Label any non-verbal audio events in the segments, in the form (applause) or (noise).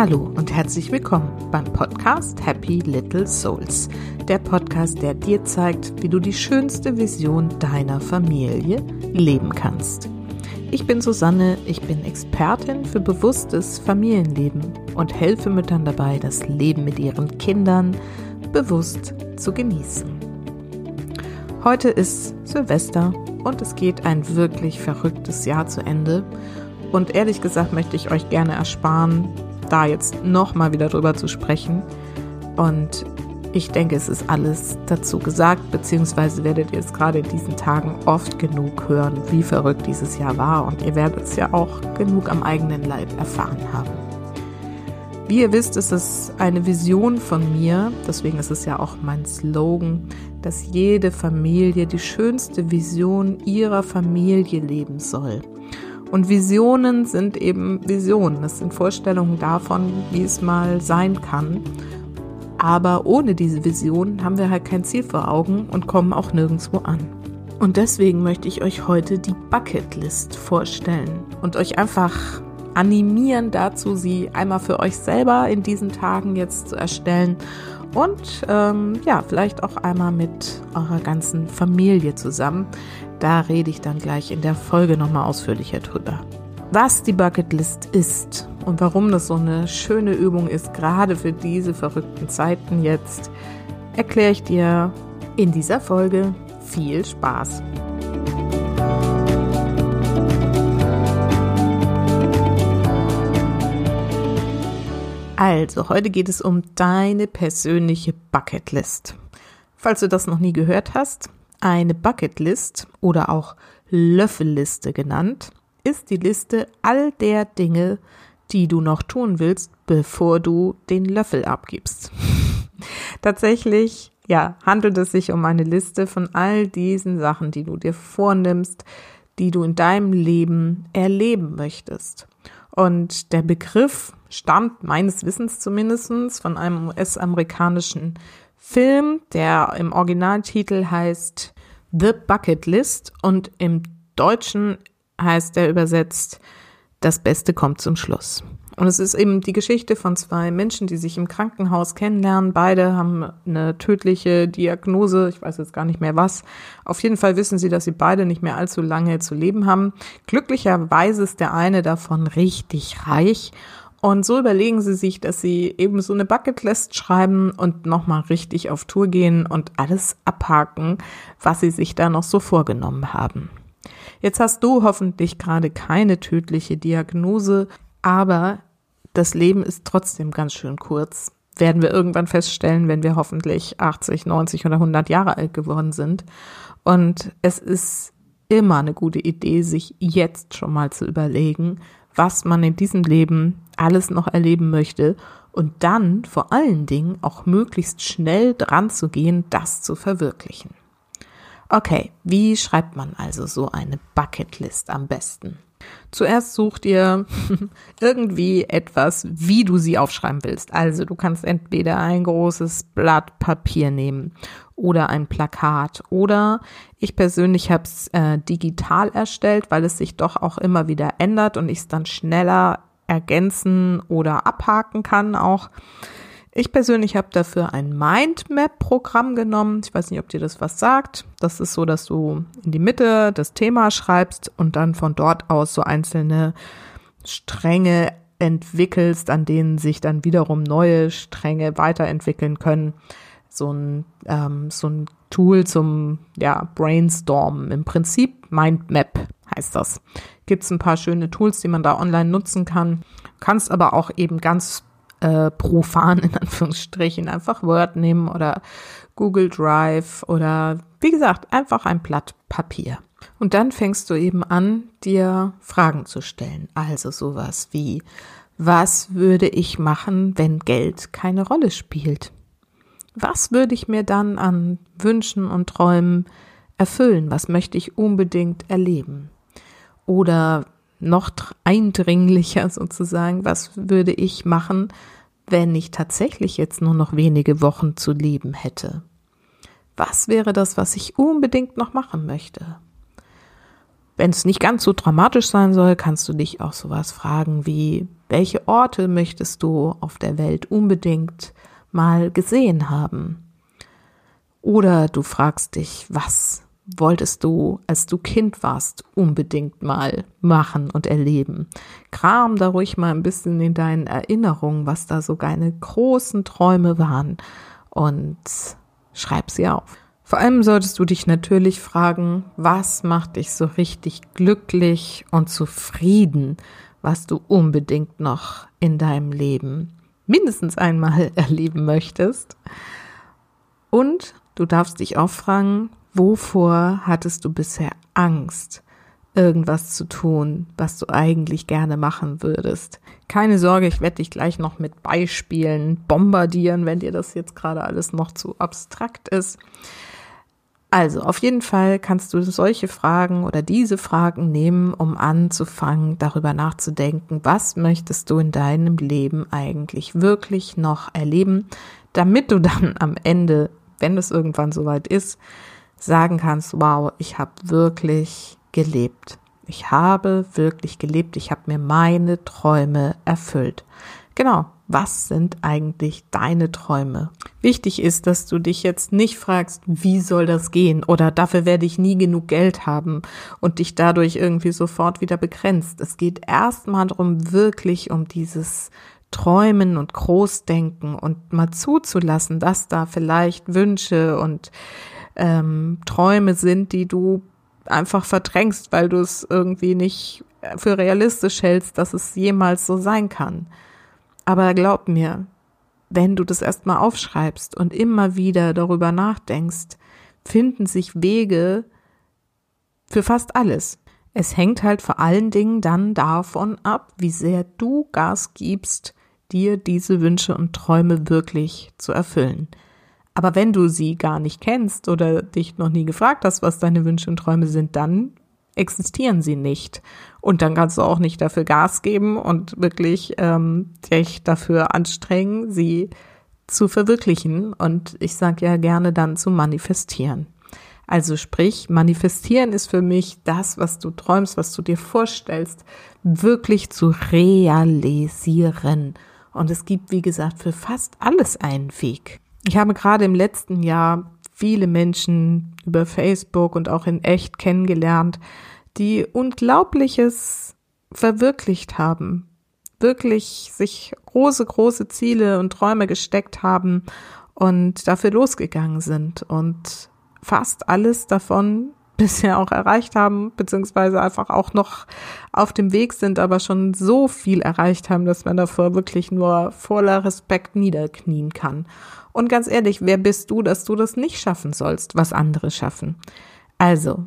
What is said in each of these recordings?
Hallo und herzlich willkommen beim Podcast Happy Little Souls. Der Podcast, der dir zeigt, wie du die schönste Vision deiner Familie leben kannst. Ich bin Susanne, ich bin Expertin für bewusstes Familienleben und helfe Müttern dabei, das Leben mit ihren Kindern bewusst zu genießen. Heute ist Silvester und es geht ein wirklich verrücktes Jahr zu Ende. Und ehrlich gesagt möchte ich euch gerne ersparen, da jetzt nochmal wieder drüber zu sprechen. Und ich denke, es ist alles dazu gesagt, beziehungsweise werdet ihr es gerade in diesen Tagen oft genug hören, wie verrückt dieses Jahr war. Und ihr werdet es ja auch genug am eigenen Leib erfahren haben. Wie ihr wisst, ist es eine Vision von mir, deswegen ist es ja auch mein Slogan, dass jede Familie die schönste Vision ihrer Familie leben soll. Und Visionen sind eben Visionen. Das sind Vorstellungen davon, wie es mal sein kann. Aber ohne diese Vision haben wir halt kein Ziel vor Augen und kommen auch nirgendwo an. Und deswegen möchte ich euch heute die Bucketlist vorstellen und euch einfach animieren dazu, sie einmal für euch selber in diesen Tagen jetzt zu erstellen und ähm, ja, vielleicht auch einmal mit eurer ganzen Familie zusammen. Da rede ich dann gleich in der Folge nochmal ausführlicher drüber. Was die Bucketlist ist und warum das so eine schöne Übung ist, gerade für diese verrückten Zeiten jetzt, erkläre ich dir in dieser Folge. Viel Spaß! Also, heute geht es um deine persönliche Bucketlist. Falls du das noch nie gehört hast, eine Bucketlist oder auch Löffelliste genannt, ist die Liste all der Dinge, die du noch tun willst, bevor du den Löffel abgibst. (laughs) Tatsächlich, ja, handelt es sich um eine Liste von all diesen Sachen, die du dir vornimmst, die du in deinem Leben erleben möchtest. Und der Begriff stammt meines Wissens zumindestens von einem US-amerikanischen Film, der im Originaltitel heißt The Bucket List und im Deutschen heißt er übersetzt Das Beste kommt zum Schluss. Und es ist eben die Geschichte von zwei Menschen, die sich im Krankenhaus kennenlernen. Beide haben eine tödliche Diagnose, ich weiß jetzt gar nicht mehr was. Auf jeden Fall wissen sie, dass sie beide nicht mehr allzu lange zu leben haben. Glücklicherweise ist der eine davon richtig reich. Und so überlegen sie sich, dass sie eben so eine Bucketlist schreiben und nochmal richtig auf Tour gehen und alles abhaken, was sie sich da noch so vorgenommen haben. Jetzt hast du hoffentlich gerade keine tödliche Diagnose, aber das Leben ist trotzdem ganz schön kurz. Werden wir irgendwann feststellen, wenn wir hoffentlich 80, 90 oder 100 Jahre alt geworden sind. Und es ist immer eine gute Idee, sich jetzt schon mal zu überlegen, was man in diesem Leben alles noch erleben möchte und dann vor allen Dingen auch möglichst schnell dran zu gehen, das zu verwirklichen. Okay, wie schreibt man also so eine Bucketlist am besten? Zuerst sucht ihr (laughs) irgendwie etwas, wie du sie aufschreiben willst. Also du kannst entweder ein großes Blatt Papier nehmen oder ein Plakat oder ich persönlich habe es äh, digital erstellt, weil es sich doch auch immer wieder ändert und ich es dann schneller ergänzen oder abhaken kann auch. Ich persönlich habe dafür ein Mindmap-Programm genommen. Ich weiß nicht, ob dir das was sagt. Das ist so, dass du in die Mitte das Thema schreibst und dann von dort aus so einzelne Stränge entwickelst, an denen sich dann wiederum neue Stränge weiterentwickeln können. So ein, ähm, so ein Tool zum ja, Brainstormen. Im Prinzip Mindmap heißt das. Gibt es ein paar schöne Tools, die man da online nutzen kann. Kannst aber auch eben ganz äh, profan in Anführungsstrichen einfach Word nehmen oder Google Drive oder wie gesagt, einfach ein Blatt Papier. Und dann fängst du eben an, dir Fragen zu stellen. Also sowas wie, was würde ich machen, wenn Geld keine Rolle spielt? Was würde ich mir dann an Wünschen und Träumen erfüllen? Was möchte ich unbedingt erleben? Oder noch eindringlicher sozusagen, was würde ich machen, wenn ich tatsächlich jetzt nur noch wenige Wochen zu leben hätte? Was wäre das, was ich unbedingt noch machen möchte? Wenn es nicht ganz so dramatisch sein soll, kannst du dich auch sowas fragen wie, welche Orte möchtest du auf der Welt unbedingt mal gesehen haben? Oder du fragst dich, was wolltest du, als du Kind warst, unbedingt mal machen und erleben? Kram da ruhig mal ein bisschen in deinen Erinnerungen, was da so deine großen Träume waren und schreib sie auf. Vor allem solltest du dich natürlich fragen, was macht dich so richtig glücklich und zufrieden, was du unbedingt noch in deinem Leben mindestens einmal (laughs) erleben möchtest. Und du darfst dich auch fragen, wovor hattest du bisher Angst, irgendwas zu tun, was du eigentlich gerne machen würdest? Keine Sorge, ich werde dich gleich noch mit Beispielen bombardieren, wenn dir das jetzt gerade alles noch zu abstrakt ist. Also, auf jeden Fall kannst du solche Fragen oder diese Fragen nehmen, um anzufangen, darüber nachzudenken, was möchtest du in deinem Leben eigentlich wirklich noch erleben, damit du dann am Ende, wenn es irgendwann soweit ist, sagen kannst, wow, ich habe wirklich gelebt. Ich habe wirklich gelebt. Ich habe mir meine Träume erfüllt. Genau. Was sind eigentlich deine Träume? Wichtig ist, dass du dich jetzt nicht fragst, wie soll das gehen oder dafür werde ich nie genug Geld haben und dich dadurch irgendwie sofort wieder begrenzt. Es geht erstmal darum, wirklich um dieses Träumen und Großdenken und mal zuzulassen, dass da vielleicht Wünsche und ähm, Träume sind, die du einfach verdrängst, weil du es irgendwie nicht für realistisch hältst, dass es jemals so sein kann. Aber glaub mir, wenn du das erstmal aufschreibst und immer wieder darüber nachdenkst, finden sich Wege für fast alles. Es hängt halt vor allen Dingen dann davon ab, wie sehr du Gas gibst, dir diese Wünsche und Träume wirklich zu erfüllen. Aber wenn du sie gar nicht kennst oder dich noch nie gefragt hast, was deine Wünsche und Träume sind, dann existieren sie nicht. Und dann kannst du auch nicht dafür Gas geben und wirklich ähm, dich dafür anstrengen, sie zu verwirklichen. Und ich sage ja gerne dann zu manifestieren. Also sprich, manifestieren ist für mich das, was du träumst, was du dir vorstellst, wirklich zu realisieren. Und es gibt, wie gesagt, für fast alles einen Weg. Ich habe gerade im letzten Jahr viele Menschen über Facebook und auch in echt kennengelernt, die Unglaubliches verwirklicht haben, wirklich sich große, große Ziele und Träume gesteckt haben und dafür losgegangen sind und fast alles davon (laughs) bisher auch erreicht haben, beziehungsweise einfach auch noch auf dem Weg sind, aber schon so viel erreicht haben, dass man davor wirklich nur voller Respekt niederknien kann. Und ganz ehrlich, wer bist du, dass du das nicht schaffen sollst, was andere schaffen? Also,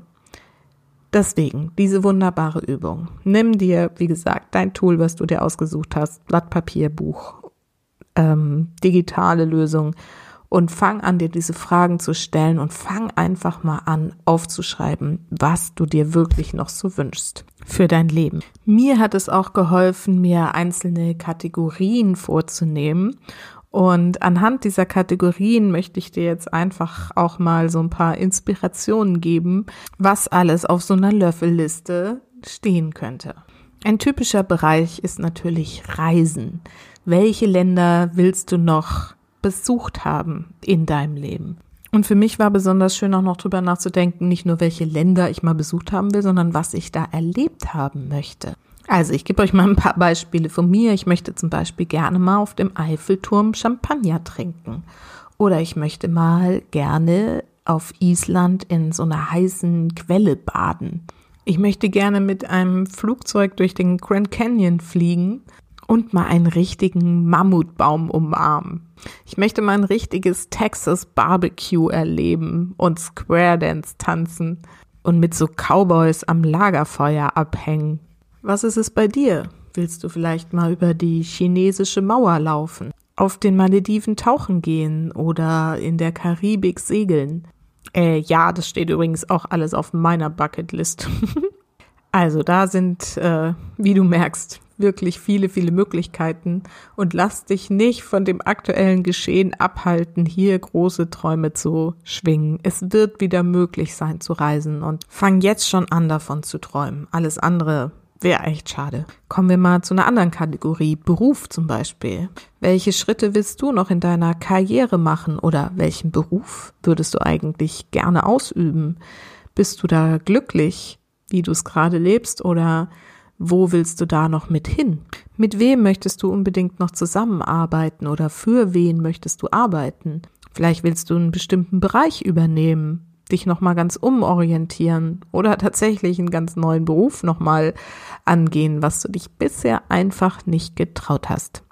deswegen, diese wunderbare Übung. Nimm dir, wie gesagt, dein Tool, was du dir ausgesucht hast, Blatt Papier, Buch, ähm, digitale Lösung und fang an, dir diese Fragen zu stellen und fang einfach mal an, aufzuschreiben, was du dir wirklich noch so wünschst für dein Leben. Mir hat es auch geholfen, mir einzelne Kategorien vorzunehmen und anhand dieser Kategorien möchte ich dir jetzt einfach auch mal so ein paar Inspirationen geben, was alles auf so einer Löffelliste stehen könnte. Ein typischer Bereich ist natürlich Reisen. Welche Länder willst du noch besucht haben in deinem Leben? Und für mich war besonders schön auch noch drüber nachzudenken, nicht nur welche Länder ich mal besucht haben will, sondern was ich da erlebt haben möchte. Also ich gebe euch mal ein paar Beispiele von mir. Ich möchte zum Beispiel gerne mal auf dem Eiffelturm Champagner trinken. Oder ich möchte mal gerne auf Island in so einer heißen Quelle baden. Ich möchte gerne mit einem Flugzeug durch den Grand Canyon fliegen und mal einen richtigen Mammutbaum umarmen. Ich möchte mal ein richtiges Texas Barbecue erleben und Square Dance tanzen und mit so Cowboys am Lagerfeuer abhängen. Was ist es bei dir? Willst du vielleicht mal über die chinesische Mauer laufen, auf den Malediven tauchen gehen oder in der Karibik segeln? Äh, ja, das steht übrigens auch alles auf meiner Bucketlist. (laughs) also da sind, äh, wie du merkst, wirklich viele, viele Möglichkeiten und lass dich nicht von dem aktuellen Geschehen abhalten, hier große Träume zu schwingen. Es wird wieder möglich sein zu reisen und fang jetzt schon an davon zu träumen. Alles andere wäre echt schade. Kommen wir mal zu einer anderen Kategorie, Beruf zum Beispiel. Welche Schritte willst du noch in deiner Karriere machen oder welchen Beruf würdest du eigentlich gerne ausüben? Bist du da glücklich, wie du es gerade lebst oder wo willst du da noch mit hin? Mit wem möchtest du unbedingt noch zusammenarbeiten oder für wen möchtest du arbeiten? Vielleicht willst du einen bestimmten Bereich übernehmen dich nochmal ganz umorientieren oder tatsächlich einen ganz neuen Beruf nochmal angehen, was du dich bisher einfach nicht getraut hast.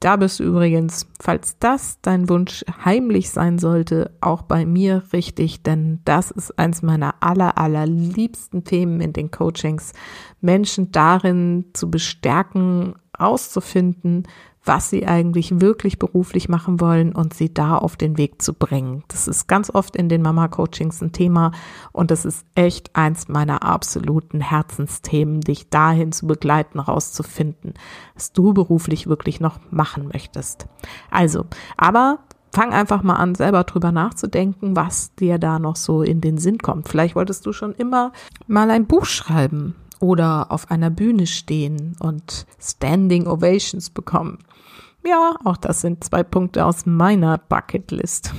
Da bist du übrigens, falls das dein Wunsch heimlich sein sollte, auch bei mir richtig, denn das ist eins meiner aller, aller liebsten Themen in den Coachings, Menschen darin zu bestärken, auszufinden, was sie eigentlich wirklich beruflich machen wollen und sie da auf den Weg zu bringen. Das ist ganz oft in den Mama-Coachings ein Thema und das ist echt eins meiner absoluten Herzensthemen, dich dahin zu begleiten, rauszufinden, was du beruflich wirklich noch machen möchtest. Also, aber fang einfach mal an, selber drüber nachzudenken, was dir da noch so in den Sinn kommt. Vielleicht wolltest du schon immer mal ein Buch schreiben oder auf einer Bühne stehen und Standing Ovations bekommen. Ja, auch das sind zwei Punkte aus meiner Bucketlist.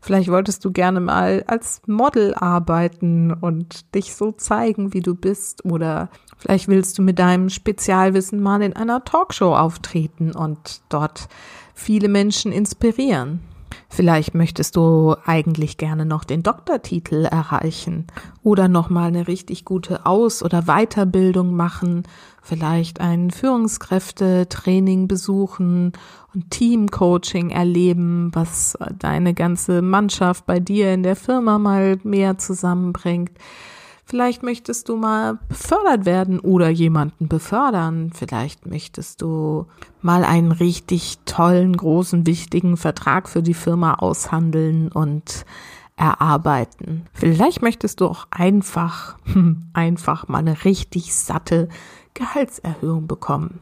Vielleicht wolltest du gerne mal als Model arbeiten und dich so zeigen, wie du bist. Oder vielleicht willst du mit deinem Spezialwissen mal in einer Talkshow auftreten und dort viele Menschen inspirieren. Vielleicht möchtest du eigentlich gerne noch den Doktortitel erreichen oder noch mal eine richtig gute Aus- oder Weiterbildung machen, vielleicht ein Führungskräftetraining besuchen und Teamcoaching erleben, was deine ganze Mannschaft bei dir in der Firma mal mehr zusammenbringt. Vielleicht möchtest du mal befördert werden oder jemanden befördern. Vielleicht möchtest du mal einen richtig tollen, großen, wichtigen Vertrag für die Firma aushandeln und erarbeiten. Vielleicht möchtest du auch einfach, (laughs) einfach mal eine richtig satte Gehaltserhöhung bekommen.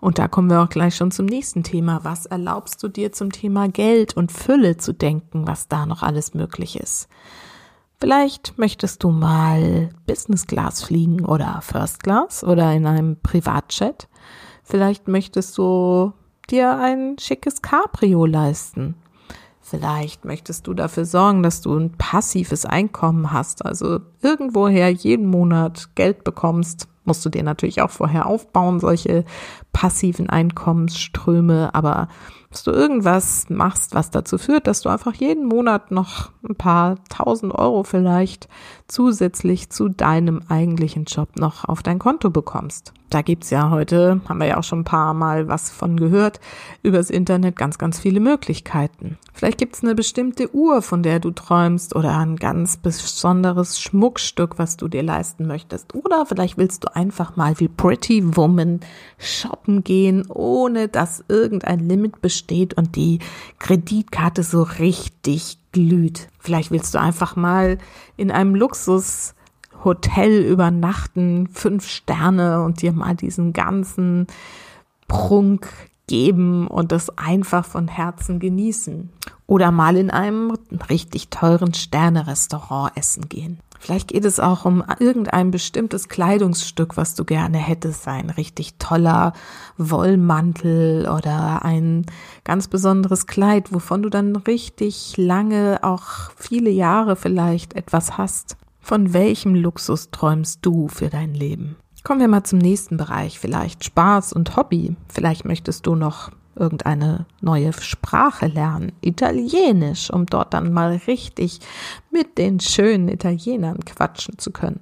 Und da kommen wir auch gleich schon zum nächsten Thema. Was erlaubst du dir zum Thema Geld und Fülle zu denken, was da noch alles möglich ist? Vielleicht möchtest du mal Business Class fliegen oder First Class oder in einem Privatjet. Vielleicht möchtest du dir ein schickes Cabrio leisten. Vielleicht möchtest du dafür sorgen, dass du ein passives Einkommen hast, also irgendwoher jeden Monat Geld bekommst. Musst du dir natürlich auch vorher aufbauen, solche passiven Einkommensströme, aber dass du irgendwas machst, was dazu führt, dass du einfach jeden Monat noch ein paar tausend Euro vielleicht zusätzlich zu deinem eigentlichen Job noch auf dein Konto bekommst. Da gibt's ja heute, haben wir ja auch schon ein paar Mal was von gehört, übers Internet ganz, ganz viele Möglichkeiten. Vielleicht gibt's eine bestimmte Uhr, von der du träumst oder ein ganz besonderes Schmuckstück, was du dir leisten möchtest. Oder vielleicht willst du einfach mal wie Pretty Woman shoppen gehen, ohne dass irgendein Limit besteht und die Kreditkarte so richtig glüht. Vielleicht willst du einfach mal in einem Luxushotel übernachten, fünf Sterne und dir mal diesen ganzen Prunk geben und das einfach von Herzen genießen. Oder mal in einem richtig teuren Sternerestaurant essen gehen. Vielleicht geht es auch um irgendein bestimmtes Kleidungsstück, was du gerne hättest. Ein richtig toller Wollmantel oder ein ganz besonderes Kleid, wovon du dann richtig lange, auch viele Jahre vielleicht etwas hast. Von welchem Luxus träumst du für dein Leben? Kommen wir mal zum nächsten Bereich, vielleicht Spaß und Hobby. Vielleicht möchtest du noch irgendeine neue Sprache lernen, Italienisch, um dort dann mal richtig mit den schönen Italienern quatschen zu können.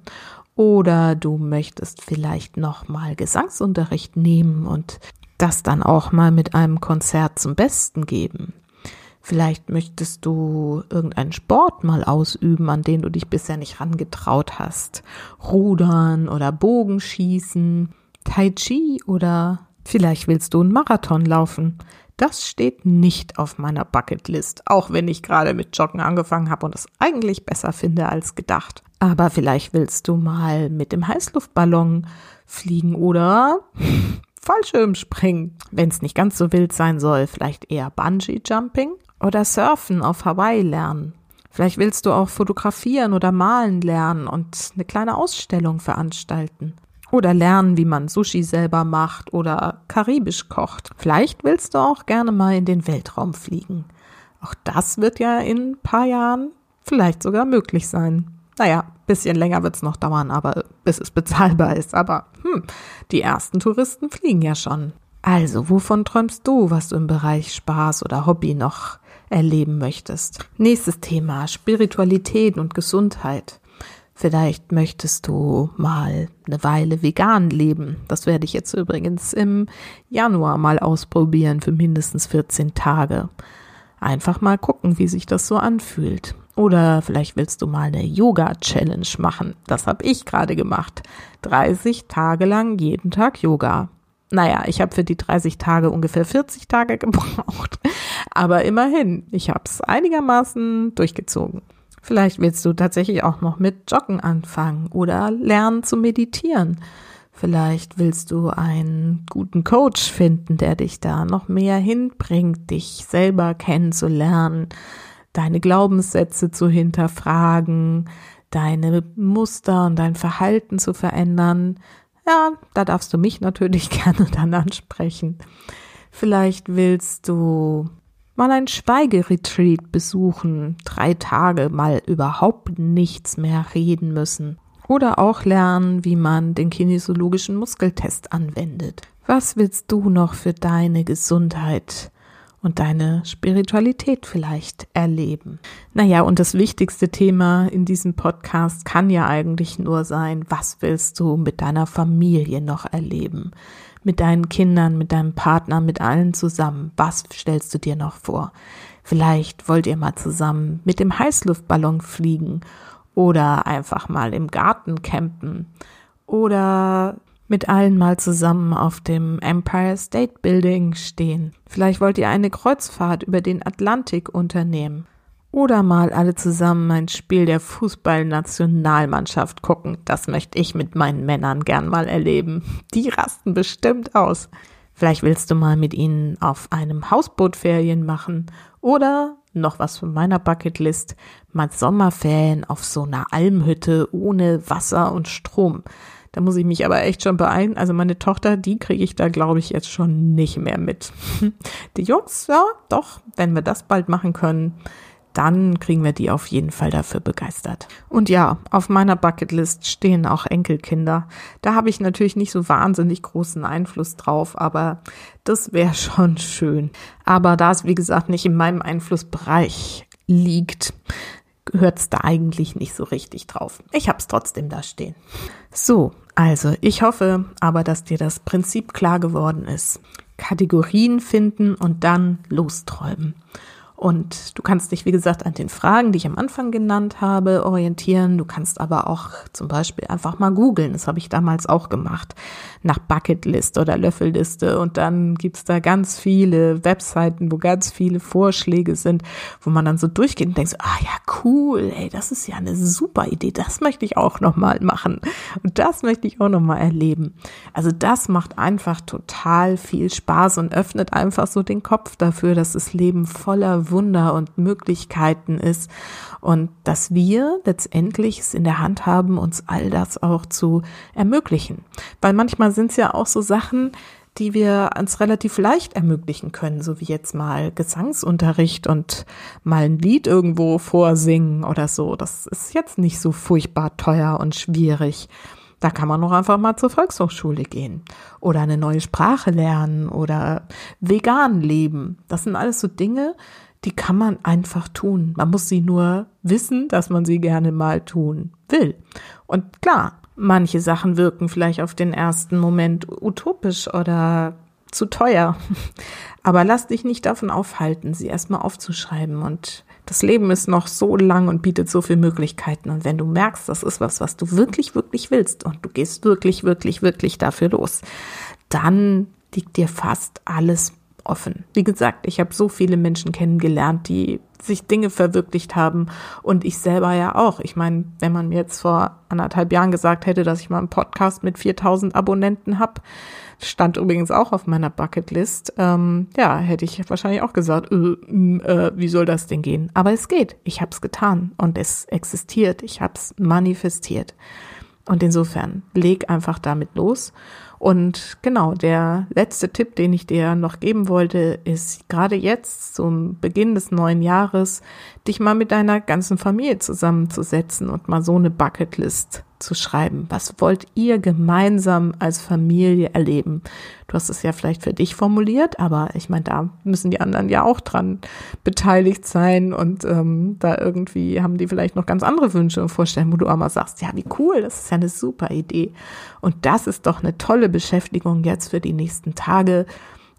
Oder du möchtest vielleicht noch mal Gesangsunterricht nehmen und das dann auch mal mit einem Konzert zum Besten geben. Vielleicht möchtest du irgendeinen Sport mal ausüben, an den du dich bisher nicht rangetraut hast. Rudern oder Bogenschießen, Tai Chi oder Vielleicht willst du einen Marathon laufen. Das steht nicht auf meiner Bucketlist, auch wenn ich gerade mit Joggen angefangen habe und es eigentlich besser finde als gedacht. Aber vielleicht willst du mal mit dem Heißluftballon fliegen oder (laughs) Fallschirm springen. Wenn es nicht ganz so wild sein soll, vielleicht eher Bungee Jumping oder Surfen auf Hawaii lernen. Vielleicht willst du auch fotografieren oder malen lernen und eine kleine Ausstellung veranstalten. Oder lernen, wie man Sushi selber macht oder karibisch kocht. Vielleicht willst du auch gerne mal in den Weltraum fliegen. Auch das wird ja in ein paar Jahren vielleicht sogar möglich sein. Naja, bisschen länger wird's noch dauern, aber bis es bezahlbar ist. Aber hm, die ersten Touristen fliegen ja schon. Also, wovon träumst du, was du im Bereich Spaß oder Hobby noch erleben möchtest? Nächstes Thema, Spiritualität und Gesundheit. Vielleicht möchtest du mal eine Weile vegan leben. Das werde ich jetzt übrigens im Januar mal ausprobieren für mindestens 14 Tage. Einfach mal gucken, wie sich das so anfühlt. Oder vielleicht willst du mal eine Yoga-Challenge machen. Das habe ich gerade gemacht. 30 Tage lang jeden Tag Yoga. Naja, ich habe für die 30 Tage ungefähr 40 Tage (laughs) gebraucht. Aber immerhin, ich habe es einigermaßen durchgezogen. Vielleicht willst du tatsächlich auch noch mit Joggen anfangen oder lernen zu meditieren. Vielleicht willst du einen guten Coach finden, der dich da noch mehr hinbringt, dich selber kennenzulernen, deine Glaubenssätze zu hinterfragen, deine Muster und dein Verhalten zu verändern. Ja, da darfst du mich natürlich (laughs) gerne dann ansprechen. Vielleicht willst du mal ein Schweigeretreat besuchen, drei Tage mal überhaupt nichts mehr reden müssen. Oder auch lernen, wie man den kinesiologischen Muskeltest anwendet. Was willst du noch für deine Gesundheit und deine Spiritualität vielleicht erleben? Naja, und das wichtigste Thema in diesem Podcast kann ja eigentlich nur sein, was willst du mit deiner Familie noch erleben? Mit deinen Kindern, mit deinem Partner, mit allen zusammen. Was stellst du dir noch vor? Vielleicht wollt ihr mal zusammen mit dem Heißluftballon fliegen oder einfach mal im Garten campen oder mit allen mal zusammen auf dem Empire State Building stehen. Vielleicht wollt ihr eine Kreuzfahrt über den Atlantik unternehmen. Oder mal alle zusammen ein Spiel der Fußballnationalmannschaft gucken. Das möchte ich mit meinen Männern gern mal erleben. Die rasten bestimmt aus. Vielleicht willst du mal mit ihnen auf einem Hausboot Ferien machen oder noch was von meiner Bucketlist, mal Sommerferien auf so einer Almhütte ohne Wasser und Strom. Da muss ich mich aber echt schon beeilen. Also meine Tochter, die kriege ich da, glaube ich, jetzt schon nicht mehr mit. (laughs) Die Jungs, ja, doch, wenn wir das bald machen können, dann kriegen wir die auf jeden Fall dafür begeistert. Und ja, auf meiner Bucketlist stehen auch Enkelkinder. Da habe ich natürlich nicht so wahnsinnig großen Einfluss drauf, aber das wäre (laughs) schon schön. Aber da es, wie gesagt, nicht in meinem Einflussbereich liegt, gehört es da eigentlich nicht so richtig drauf. Ich habe es trotzdem da stehen. So, also ich hoffe aber, dass dir das Prinzip klar geworden ist. Kategorien finden und dann losträumen. Und du kannst dich, wie gesagt, an den Fragen, die ich am Anfang genannt habe, orientieren. Du kannst aber auch zum Beispiel einfach mal googeln. Das habe ich damals auch gemacht. Nach Bucketlist oder Löffelliste. Und dann gibt's da ganz viele Webseiten, wo ganz viele Vorschläge sind, wo man dann so durchgeht und denkt, ah ja, cool, ey, das ist ja eine super Idee. Das möchte ich auch nochmal machen. Und das möchte ich auch nochmal erleben. Also das macht einfach total viel Spaß und öffnet einfach so den Kopf dafür, dass das Leben voller Wunder und Möglichkeiten ist und dass wir letztendlich es in der Hand haben, uns all das auch zu ermöglichen. Weil manchmal sind es ja auch so Sachen, die wir uns relativ leicht ermöglichen können, so wie jetzt mal Gesangsunterricht und mal ein Lied irgendwo vorsingen oder so. Das ist jetzt nicht so furchtbar teuer und schwierig. Da kann man noch einfach mal zur Volkshochschule gehen oder eine neue Sprache lernen oder vegan leben. Das sind alles so Dinge, die kann man einfach tun. Man muss sie nur wissen, dass man sie gerne mal tun will. Und klar, manche Sachen wirken vielleicht auf den ersten Moment utopisch oder zu teuer. (laughs) Aber lass dich nicht davon aufhalten, sie erstmal aufzuschreiben. Und das Leben ist noch so lang und bietet so viele Möglichkeiten. Und wenn du merkst, das ist was, was du wirklich, wirklich willst und du gehst wirklich, wirklich, wirklich dafür los, dann liegt dir fast alles offen. Wie gesagt, ich habe so viele Menschen kennengelernt, die sich Dinge verwirklicht haben und ich selber ja auch. Ich meine, wenn man mir jetzt vor anderthalb Jahren gesagt hätte, dass ich mal einen Podcast mit 4000 Abonnenten habe, stand übrigens auch auf meiner Bucketlist, ähm, ja, hätte ich wahrscheinlich auch gesagt, äh, äh, wie soll das denn gehen? Aber es geht. Ich habe es getan und es existiert. Ich habe es manifestiert. Und insofern, leg einfach damit los und genau, der letzte Tipp, den ich dir noch geben wollte, ist gerade jetzt zum Beginn des neuen Jahres, dich mal mit deiner ganzen Familie zusammenzusetzen und mal so eine Bucketlist zu schreiben. Was wollt ihr gemeinsam als Familie erleben? Du hast es ja vielleicht für dich formuliert, aber ich meine, da müssen die anderen ja auch dran beteiligt sein und ähm, da irgendwie haben die vielleicht noch ganz andere Wünsche und Vorstellungen, wo du auch mal sagst, ja, wie cool, das ist ja eine super Idee. Und das ist doch eine tolle Beschäftigung jetzt für die nächsten Tage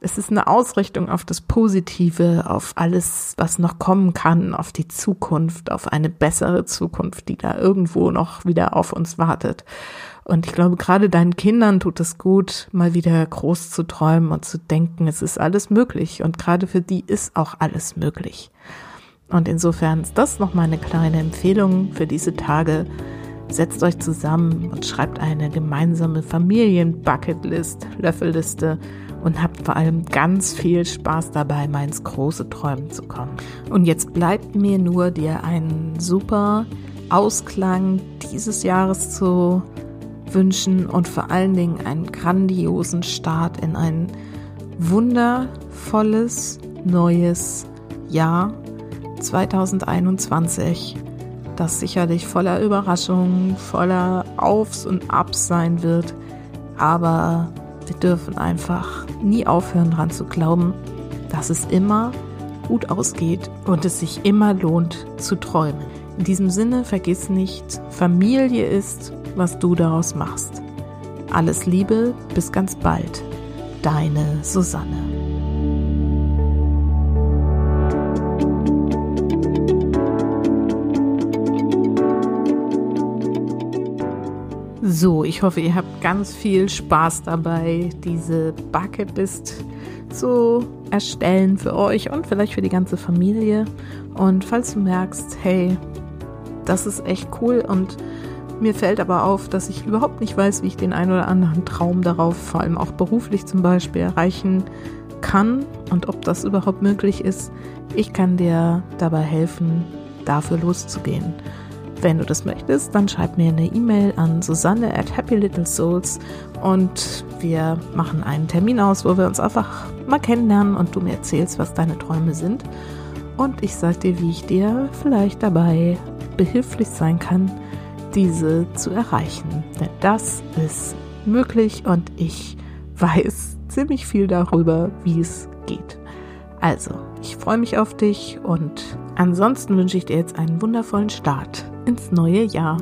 es ist eine Ausrichtung auf das Positive, auf alles, was noch kommen kann, auf die Zukunft, auf eine bessere Zukunft, die da irgendwo noch wieder auf uns wartet. Und ich glaube, gerade deinen Kindern tut es gut, mal wieder groß zu träumen und zu denken, es ist alles möglich. Und gerade für die ist auch alles möglich. Und insofern ist das noch mal eine kleine Empfehlung für diese Tage. Setzt euch zusammen und schreibt eine gemeinsame Familien-Bucketlist, Löffelliste und habt vor allem ganz viel Spaß dabei, mal ins große Träumen zu kommen. Und jetzt bleibt mir nur, dir einen super Ausklang dieses Jahres zu wünschen und vor allen Dingen einen grandiosen Start in ein wundervolles neues Jahr 2021, das sicherlich voller Überraschungen, voller Aufs und Abs sein wird, aber wir dürfen einfach nie aufhören daran zu glauben, dass es immer gut ausgeht und es sich immer lohnt zu träumen. In diesem Sinne vergiss nicht, Familie ist, was du daraus machst. Alles Liebe, bis ganz bald. Deine Susanne. So, ich hoffe, ihr habt ganz viel Spaß dabei, diese Bucketlist zu erstellen für euch und vielleicht für die ganze Familie. Und falls du merkst, hey, das ist echt cool und mir fällt aber auf, dass ich überhaupt nicht weiß, wie ich den einen oder anderen Traum darauf, vor allem auch beruflich zum Beispiel, erreichen kann und ob das überhaupt möglich ist. Ich kann dir dabei helfen, dafür loszugehen. Wenn du das möchtest, dann schreib mir eine E-Mail an Susanne at Happy Little Souls und wir machen einen Termin aus, wo wir uns einfach mal kennenlernen und du mir erzählst, was deine Träume sind. Und ich sag dir, wie ich dir vielleicht dabei behilflich sein kann, diese zu erreichen. Denn das ist möglich und ich weiß ziemlich viel darüber, wie es geht. Also, ich freue mich auf dich und ansonsten wünsche ich dir jetzt einen wundervollen Start ins neue Jahr.